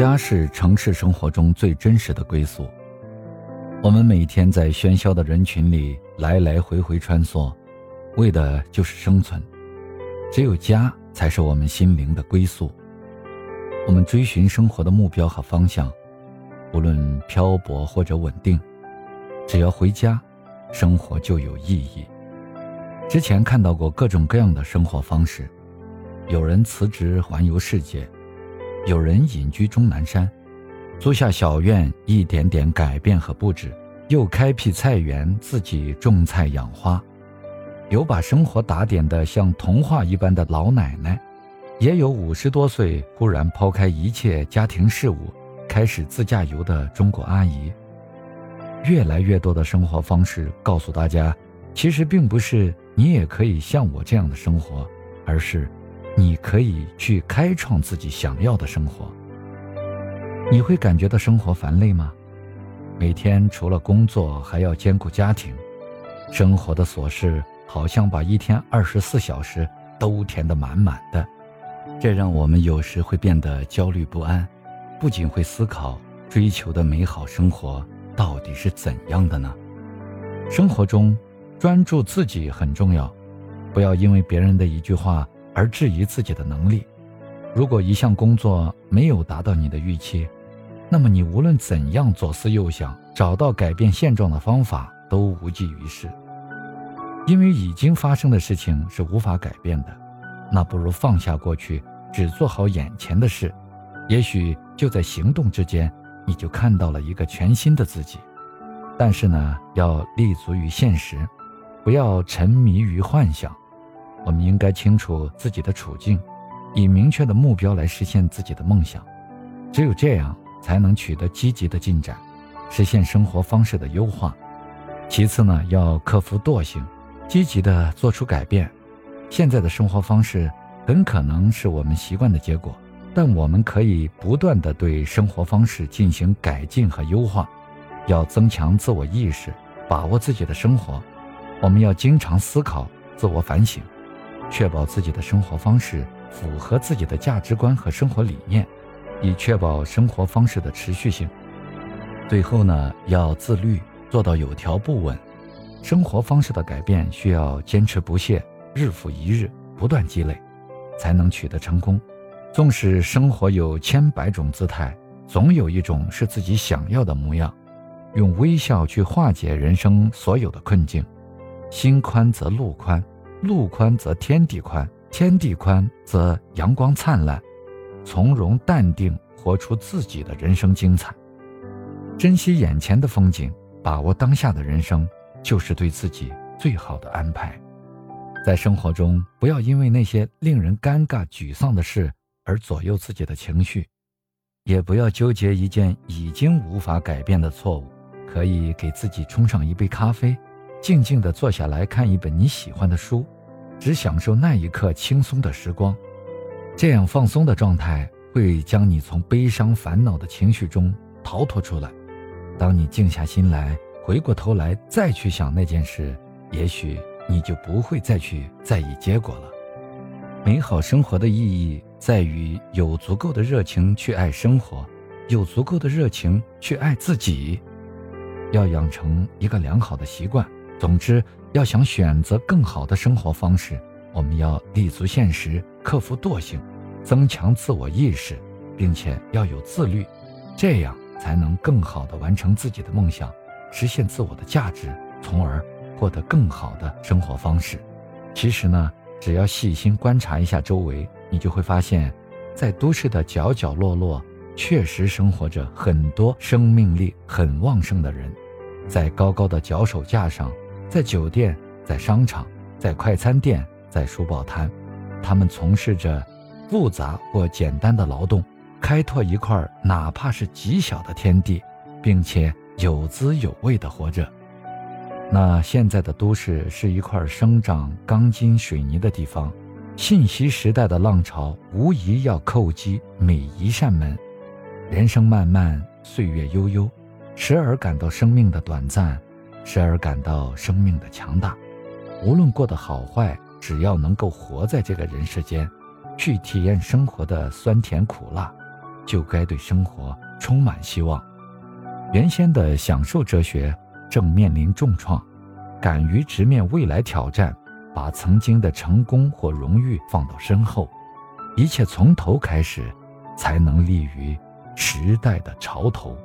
家是城市生活中最真实的归宿。我们每天在喧嚣的人群里来来回回穿梭，为的就是生存。只有家才是我们心灵的归宿。我们追寻生活的目标和方向，无论漂泊或者稳定，只要回家，生活就有意义。之前看到过各种各样的生活方式，有人辞职环游世界。有人隐居终南山，租下小院，一点点改变和布置；又开辟菜园，自己种菜养花。有把生活打点的像童话一般的老奶奶，也有五十多岁忽然抛开一切家庭事务，开始自驾游的中国阿姨。越来越多的生活方式告诉大家，其实并不是你也可以像我这样的生活，而是。你可以去开创自己想要的生活。你会感觉到生活烦累吗？每天除了工作还要兼顾家庭，生活的琐事好像把一天二十四小时都填得满满的，这让我们有时会变得焦虑不安，不仅会思考追求的美好生活到底是怎样的呢？生活中，专注自己很重要，不要因为别人的一句话。而质疑自己的能力。如果一项工作没有达到你的预期，那么你无论怎样左思右想，找到改变现状的方法都无济于事。因为已经发生的事情是无法改变的，那不如放下过去，只做好眼前的事。也许就在行动之间，你就看到了一个全新的自己。但是呢，要立足于现实，不要沉迷于幻想。我们应该清楚自己的处境，以明确的目标来实现自己的梦想。只有这样，才能取得积极的进展，实现生活方式的优化。其次呢，要克服惰性，积极的做出改变。现在的生活方式很可能是我们习惯的结果，但我们可以不断的对生活方式进行改进和优化。要增强自我意识，把握自己的生活。我们要经常思考，自我反省。确保自己的生活方式符合自己的价值观和生活理念，以确保生活方式的持续性。最后呢，要自律，做到有条不紊。生活方式的改变需要坚持不懈，日复一日，不断积累，才能取得成功。纵使生活有千百种姿态，总有一种是自己想要的模样。用微笑去化解人生所有的困境，心宽则路宽。路宽则天地宽，天地宽则阳光灿烂。从容淡定，活出自己的人生精彩。珍惜眼前的风景，把握当下的人生，就是对自己最好的安排。在生活中，不要因为那些令人尴尬、沮丧的事而左右自己的情绪，也不要纠结一件已经无法改变的错误。可以给自己冲上一杯咖啡。静静地坐下来看一本你喜欢的书，只享受那一刻轻松的时光，这样放松的状态会将你从悲伤烦恼的情绪中逃脱出来。当你静下心来，回过头来再去想那件事，也许你就不会再去在意结果了。美好生活的意义在于有足够的热情去爱生活，有足够的热情去爱自己，要养成一个良好的习惯。总之，要想选择更好的生活方式，我们要立足现实，克服惰性，增强自我意识，并且要有自律，这样才能更好的完成自己的梦想，实现自我的价值，从而获得更好的生活方式。其实呢，只要细心观察一下周围，你就会发现，在都市的角角落落，确实生活着很多生命力很旺盛的人，在高高的脚手架上。在酒店，在商场，在快餐店，在书报摊，他们从事着复杂或简单的劳动，开拓一块哪怕是极小的天地，并且有滋有味地活着。那现在的都市是一块生长钢筋水泥的地方，信息时代的浪潮无疑要叩击每一扇门。人生漫漫，岁月悠悠，时而感到生命的短暂。时而感到生命的强大，无论过得好坏，只要能够活在这个人世间，去体验生活的酸甜苦辣，就该对生活充满希望。原先的享受哲学正面临重创，敢于直面未来挑战，把曾经的成功或荣誉放到身后，一切从头开始，才能立于时代的潮头。